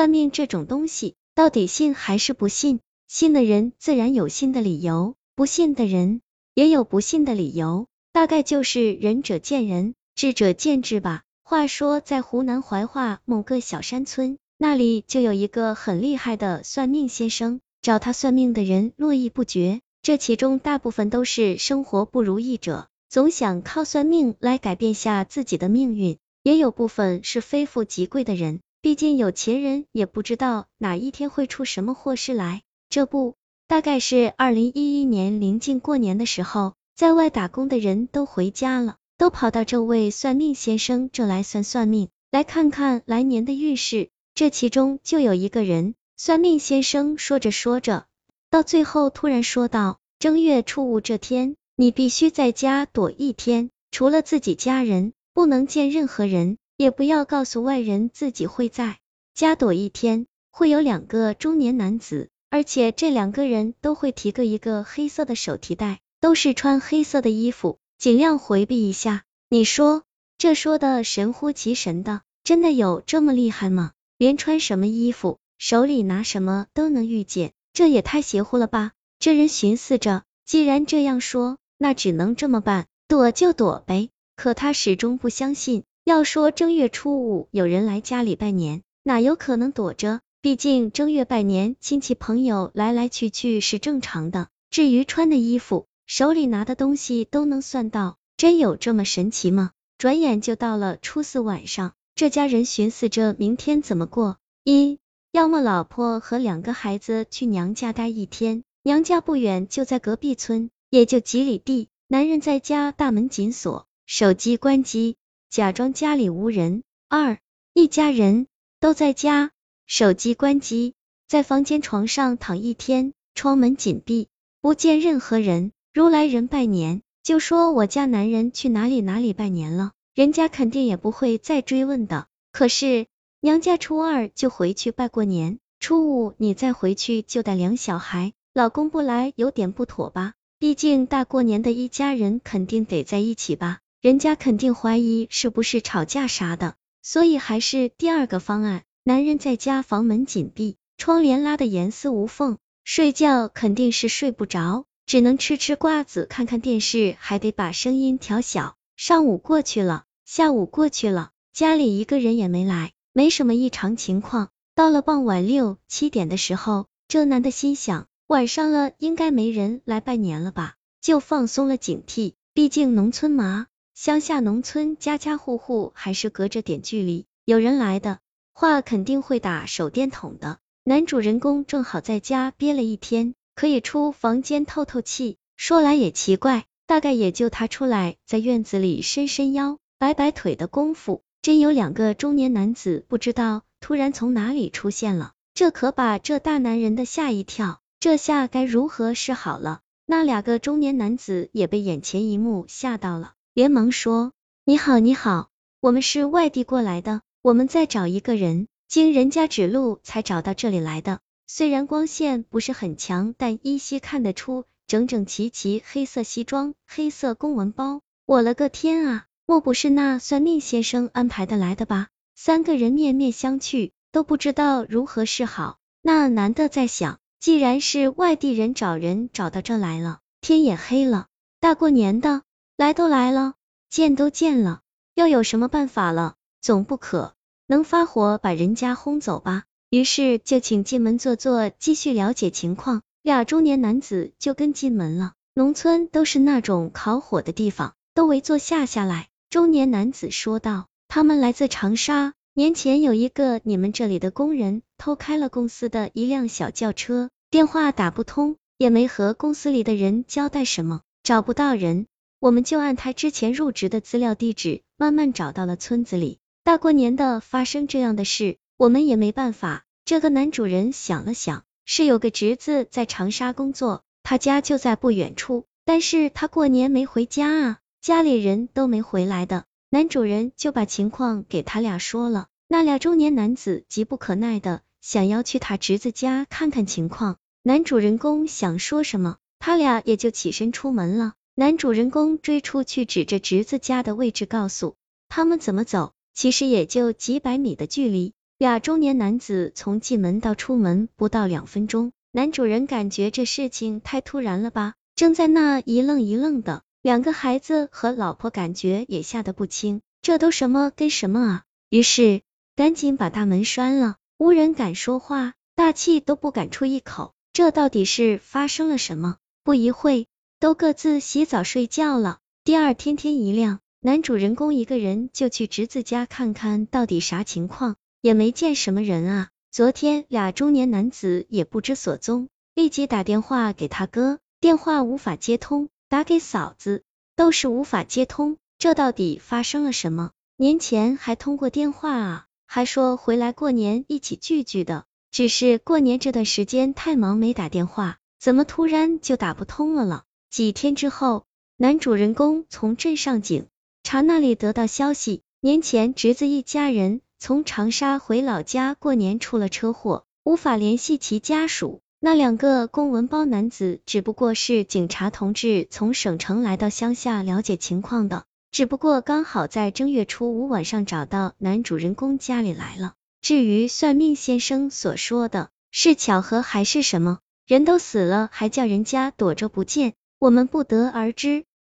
算命这种东西，到底信还是不信？信的人自然有信的理由，不信的人也有不信的理由，大概就是仁者见仁，智者见智吧。话说，在湖南怀化某个小山村，那里就有一个很厉害的算命先生，找他算命的人络绎不绝，这其中大部分都是生活不如意者，总想靠算命来改变下自己的命运，也有部分是非富即贵的人。毕竟有钱人也不知道哪一天会出什么祸事来。这不，大概是二零一一年临近过年的时候，在外打工的人都回家了，都跑到这位算命先生这来算算命，来看看来年的运势。这其中就有一个人，算命先生说着说着，到最后突然说道：正月初五这天，你必须在家躲一天，除了自己家人，不能见任何人。也不要告诉外人自己会在家躲一天，会有两个中年男子，而且这两个人都会提个一个黑色的手提袋，都是穿黑色的衣服，尽量回避一下。你说这说的神乎其神的，真的有这么厉害吗？连穿什么衣服，手里拿什么都能遇见，这也太邪乎了吧？这人寻思着，既然这样说，那只能这么办，躲就躲呗。可他始终不相信。要说正月初五有人来家里拜年，哪有可能躲着？毕竟正月拜年，亲戚朋友来来去去是正常的。至于穿的衣服，手里拿的东西都能算到，真有这么神奇吗？转眼就到了初四晚上，这家人寻思着明天怎么过。一，要么老婆和两个孩子去娘家待一天，娘家不远，就在隔壁村，也就几里地。男人在家，大门紧锁，手机关机。假装家里无人。二，一家人都在家，手机关机，在房间床上躺一天，窗门紧闭，不见任何人。如来人拜年，就说我家男人去哪里哪里拜年了，人家肯定也不会再追问的。可是娘家初二就回去拜过年，初五你再回去就带两小孩，老公不来有点不妥吧？毕竟大过年的一家人肯定得在一起吧？人家肯定怀疑是不是吵架啥的，所以还是第二个方案。男人在家，房门紧闭，窗帘拉的严丝无缝，睡觉肯定是睡不着，只能吃吃瓜子，看看电视，还得把声音调小。上午过去了，下午过去了，家里一个人也没来，没什么异常情况。到了傍晚六七点的时候，这男的心想，晚上了，应该没人来拜年了吧，就放松了警惕。毕竟农村嘛。乡下农村，家家户户还是隔着点距离，有人来的话，肯定会打手电筒的。男主人公正好在家憋了一天，可以出房间透透气。说来也奇怪，大概也就他出来，在院子里伸伸腰、摆摆腿的功夫，真有两个中年男子不知道突然从哪里出现了，这可把这大男人的吓一跳，这下该如何是好了？那两个中年男子也被眼前一幕吓到了。连忙说：“你好，你好，我们是外地过来的，我们在找一个人，经人家指路才找到这里来的。虽然光线不是很强，但依稀看得出整整齐齐，黑色西装，黑色公文包。我了个天啊，莫不是那算命先生安排的来的吧？”三个人面面相觑，都不知道如何是好。那男的在想，既然是外地人找人找到这来了，天也黑了，大过年的。来都来了，见都见了，要有什么办法了？总不可能发火把人家轰走吧？于是就请进门坐坐，继续了解情况。俩中年男子就跟进门了。农村都是那种烤火的地方，都围坐下下来。中年男子说道：“他们来自长沙，年前有一个你们这里的工人偷开了公司的一辆小轿车，电话打不通，也没和公司里的人交代什么，找不到人。”我们就按他之前入职的资料地址，慢慢找到了村子里。大过年的发生这样的事，我们也没办法。这个男主人想了想，是有个侄子在长沙工作，他家就在不远处，但是他过年没回家啊，家里人都没回来的。男主人就把情况给他俩说了，那俩中年男子急不可耐的想要去他侄子家看看情况。男主人公想说什么，他俩也就起身出门了。男主人公追出去，指着侄子家的位置，告诉他们怎么走。其实也就几百米的距离，俩中年男子从进门到出门不到两分钟，男主人感觉这事情太突然了吧，正在那一愣一愣的，两个孩子和老婆感觉也吓得不轻，这都什么跟什么啊？于是赶紧把大门拴了，无人敢说话，大气都不敢出一口。这到底是发生了什么？不一会，都各自洗澡睡觉了。第二天天一亮，男主人公一个人就去侄子家看看到底啥情况，也没见什么人啊。昨天俩中年男子也不知所踪，立即打电话给他哥，电话无法接通，打给嫂子都是无法接通。这到底发生了什么？年前还通过电话啊，还说回来过年一起聚聚的。只是过年这段时间太忙没打电话，怎么突然就打不通了呢？几天之后，男主人公从镇上警察那里得到消息，年前侄子一家人从长沙回老家过年出了车祸，无法联系其家属。那两个公文包男子只不过是警察同志从省城来到乡下了解情况的，只不过刚好在正月初五晚上找到男主人公家里来了。至于算命先生所说的是巧合还是什么，人都死了还叫人家躲着不见，我们不得而知。